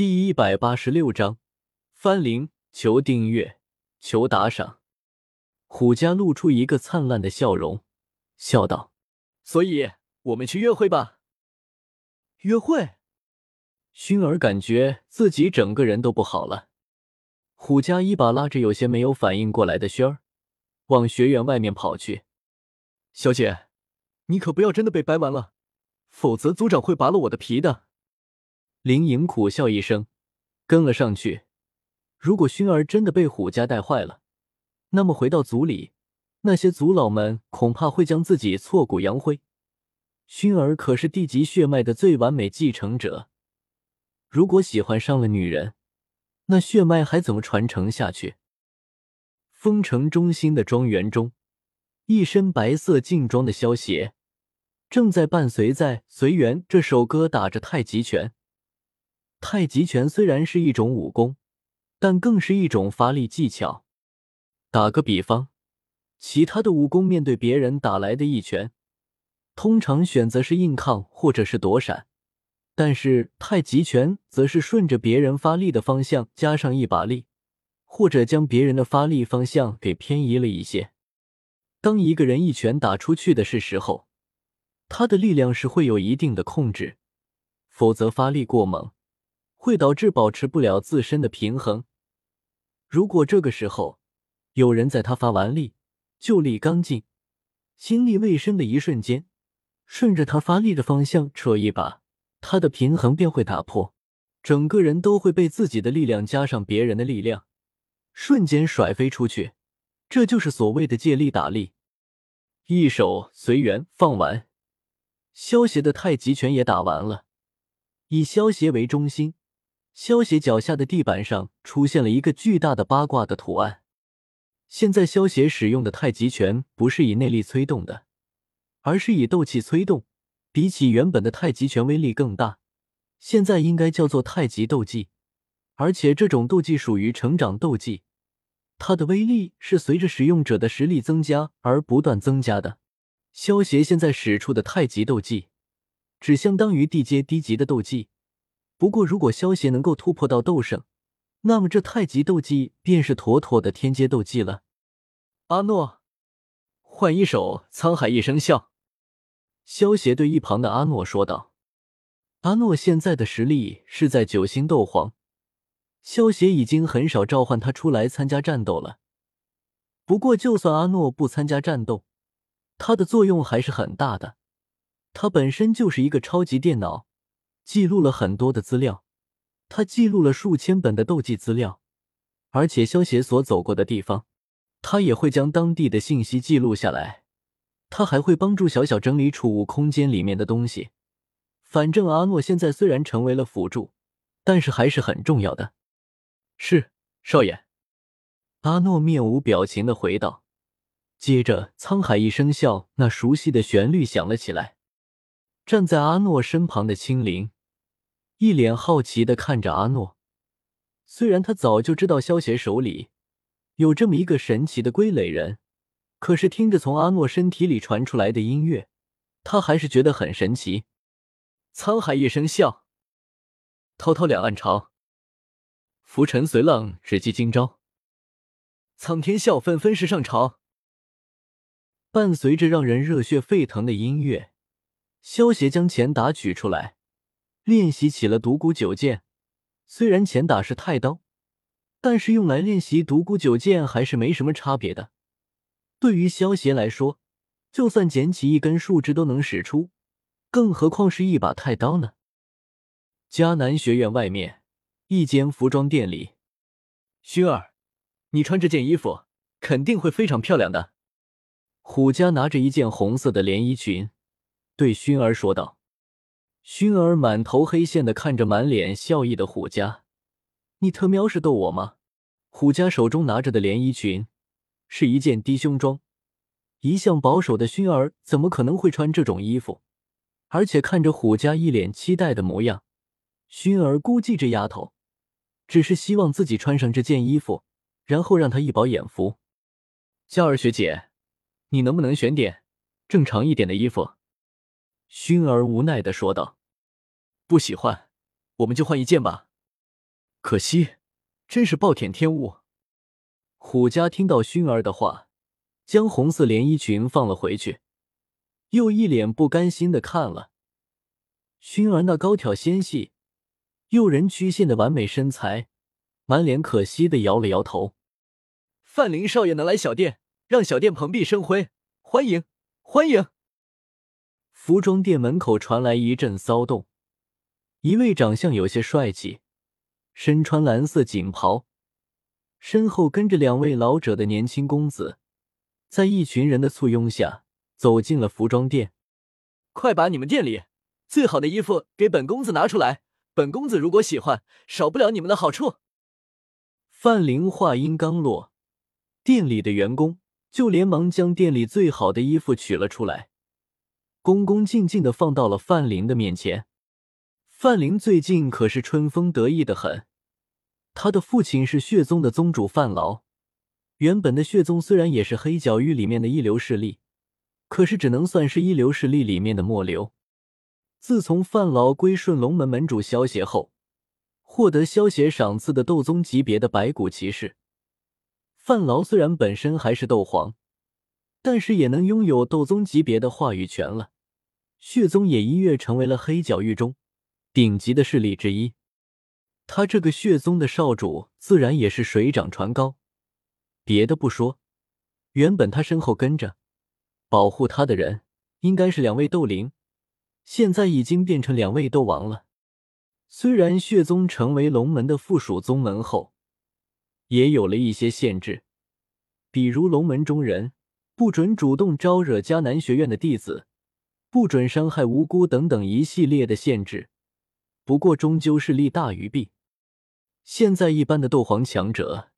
第一百八十六章，翻铃，求订阅，求打赏。虎家露出一个灿烂的笑容，笑道：“所以，我们去约会吧。”约会。薰儿感觉自己整个人都不好了。虎家一把拉着有些没有反应过来的薰儿，往学院外面跑去。小姐，你可不要真的被掰弯了，否则族长会拔了我的皮的。林颖苦笑一声，跟了上去。如果薰儿真的被虎家带坏了，那么回到族里，那些族老们恐怕会将自己挫骨扬灰。薰儿可是地级血脉的最完美继承者，如果喜欢上了女人，那血脉还怎么传承下去？丰城中心的庄园中，一身白色劲装的萧邪正在伴随在随缘这首歌打着太极拳。太极拳虽然是一种武功，但更是一种发力技巧。打个比方，其他的武功面对别人打来的一拳，通常选择是硬抗或者是躲闪，但是太极拳则是顺着别人发力的方向加上一把力，或者将别人的发力方向给偏移了一些。当一个人一拳打出去的是时候，他的力量是会有一定的控制，否则发力过猛。会导致保持不了自身的平衡。如果这个时候有人在他发完力、就力刚劲、心力未深的一瞬间，顺着他发力的方向扯一把，他的平衡便会打破，整个人都会被自己的力量加上别人的力量，瞬间甩飞出去。这就是所谓的借力打力。一手随缘放完，萧邪的太极拳也打完了，以萧邪为中心。萧邪脚下的地板上出现了一个巨大的八卦的图案。现在萧邪使用的太极拳不是以内力催动的，而是以斗气催动，比起原本的太极拳威力更大。现在应该叫做太极斗技，而且这种斗技属于成长斗技，它的威力是随着使用者的实力增加而不断增加的。萧邪现在使出的太极斗技，只相当于地阶低级的斗技。不过，如果萧邪能够突破到斗圣，那么这太极斗技便是妥妥的天阶斗技了。阿诺，换一首沧海一声笑。萧邪对一旁的阿诺说道：“阿诺现在的实力是在九星斗皇，萧邪已经很少召唤他出来参加战斗了。不过，就算阿诺不参加战斗，他的作用还是很大的。他本身就是一个超级电脑。”记录了很多的资料，他记录了数千本的斗技资料，而且萧协所走过的地方，他也会将当地的信息记录下来。他还会帮助小小整理储物空间里面的东西。反正阿诺现在虽然成为了辅助，但是还是很重要的。是少爷。阿诺面无表情的回道。接着，沧海一声笑，那熟悉的旋律响了起来。站在阿诺身旁的青灵。一脸好奇的看着阿诺，虽然他早就知道萧协手里有这么一个神奇的归类人，可是听着从阿诺身体里传出来的音乐，他还是觉得很神奇。沧海一声笑，滔滔两岸潮，浮沉随浪，只记今朝。苍天笑纷纷时上朝。伴随着让人热血沸腾的音乐，萧协将钱打取出来。练习起了独孤九剑，虽然前打是太刀，但是用来练习独孤九剑还是没什么差别的。对于萧协来说，就算捡起一根树枝都能使出，更何况是一把太刀呢？迦南学院外面一间服装店里，薰儿，你穿这件衣服肯定会非常漂亮的。虎家拿着一件红色的连衣裙，对薰儿说道。薰儿满头黑线的看着满脸笑意的虎家，你特喵是逗我吗？虎家手中拿着的连衣裙是一件低胸装，一向保守的薰儿怎么可能会穿这种衣服？而且看着虎家一脸期待的模样，薰儿估计这丫头只是希望自己穿上这件衣服，然后让他一饱眼福。娇儿学姐，你能不能选点正常一点的衣服？薰儿无奈的说道：“不喜欢，我们就换一件吧。”可惜，真是暴殄天物。虎家听到薰儿的话，将红色连衣裙放了回去，又一脸不甘心的看了熏儿那高挑纤细、诱人曲线的完美身材，满脸可惜的摇了摇头。范林少爷能来小店，让小店蓬荜生辉，欢迎欢迎！服装店门口传来一阵骚动，一位长相有些帅气、身穿蓝色锦袍。身后跟着两位老者的年轻公子，在一群人的簇拥下走进了服装店。快把你们店里最好的衣服给本公子拿出来，本公子如果喜欢，少不了你们的好处。范玲话音刚落，店里的员工就连忙将店里最好的衣服取了出来，恭恭敬敬的放到了范玲的面前。范林最近可是春风得意的很。他的父亲是血宗的宗主范劳，原本的血宗虽然也是黑角域里面的一流势力，可是只能算是一流势力里面的末流。自从范劳归顺龙门门主萧协后，获得萧协赏赐的斗宗级别的白骨骑士，范劳虽然本身还是斗皇，但是也能拥有斗宗级别的话语权了。血宗也一跃成为了黑角域中顶级的势力之一。他这个血宗的少主，自然也是水涨船高。别的不说，原本他身后跟着保护他的人，应该是两位斗灵，现在已经变成两位斗王了。虽然血宗成为龙门的附属宗门后，也有了一些限制，比如龙门中人不准主动招惹迦南学院的弟子，不准伤害无辜等等一系列的限制。不过终究是利大于弊。现在一般的斗皇强者，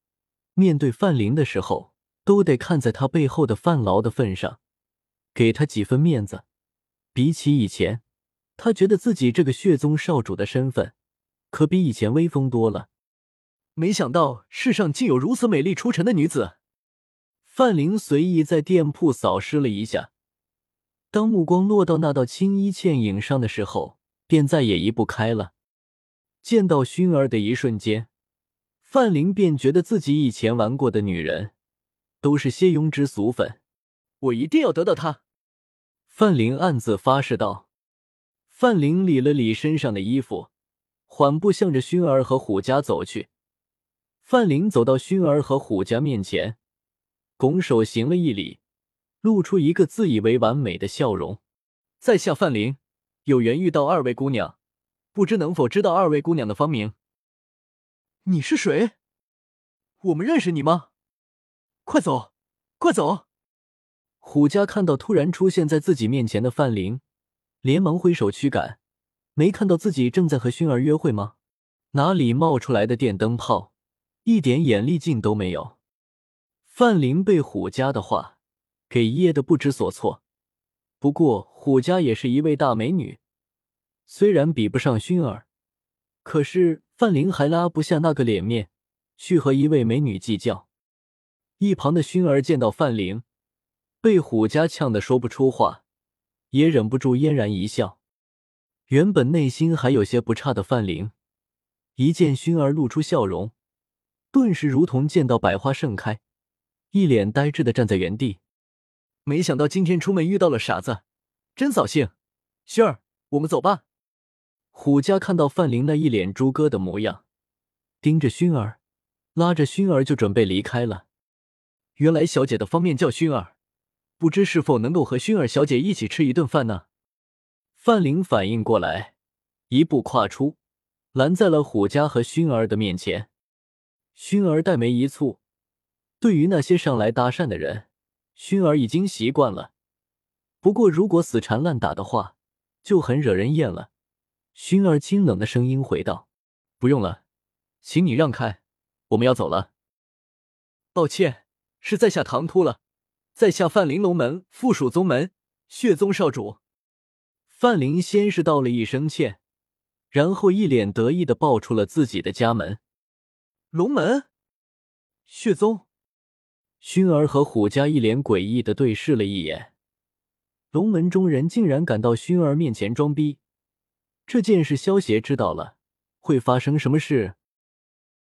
面对范林的时候，都得看在他背后的范劳的份上，给他几分面子。比起以前，他觉得自己这个血宗少主的身份，可比以前威风多了。没想到世上竟有如此美丽出尘的女子。范林随意在店铺扫视了一下，当目光落到那道青衣倩影上的时候，便再也移不开了。见到熏儿的一瞬间，范林便觉得自己以前玩过的女人都是些庸脂俗粉，我一定要得到她。范林暗自发誓道。范林理了理身上的衣服，缓步向着熏儿和虎家走去。范林走到熏儿和虎家面前，拱手行了一礼，露出一个自以为完美的笑容。在下范林，有缘遇到二位姑娘。不知能否知道二位姑娘的芳名？你是谁？我们认识你吗？快走，快走！虎家看到突然出现在自己面前的范玲，连忙挥手驱赶。没看到自己正在和熏儿约会吗？哪里冒出来的电灯泡，一点眼力劲都没有。范玲被虎家的话给噎得不知所措。不过虎家也是一位大美女。虽然比不上薰儿，可是范灵还拉不下那个脸面去和一位美女计较。一旁的薰儿见到范灵被虎家呛得说不出话，也忍不住嫣然一笑。原本内心还有些不差的范灵，一见薰儿露出笑容，顿时如同见到百花盛开，一脸呆滞的站在原地。没想到今天出门遇到了傻子，真扫兴。薰儿，我们走吧。虎家看到范玲那一脸猪哥的模样，盯着薰儿，拉着薰儿就准备离开了。原来小姐的方面叫薰儿，不知是否能够和薰儿小姐一起吃一顿饭呢？范玲反应过来，一步跨出，拦在了虎家和薰儿的面前。薰儿黛眉一蹙，对于那些上来搭讪的人，薰儿已经习惯了。不过如果死缠烂打的话，就很惹人厌了。薰儿清冷的声音回道：“不用了，请你让开，我们要走了。抱歉，是在下唐突了，在下范玲龙门附属宗门血宗少主。”范玲先是道了一声歉，然后一脸得意的报出了自己的家门：“龙门，血宗。”熏儿和虎家一脸诡异的对视了一眼，龙门中人竟然敢到熏儿面前装逼。这件事，萧邪知道了，会发生什么事？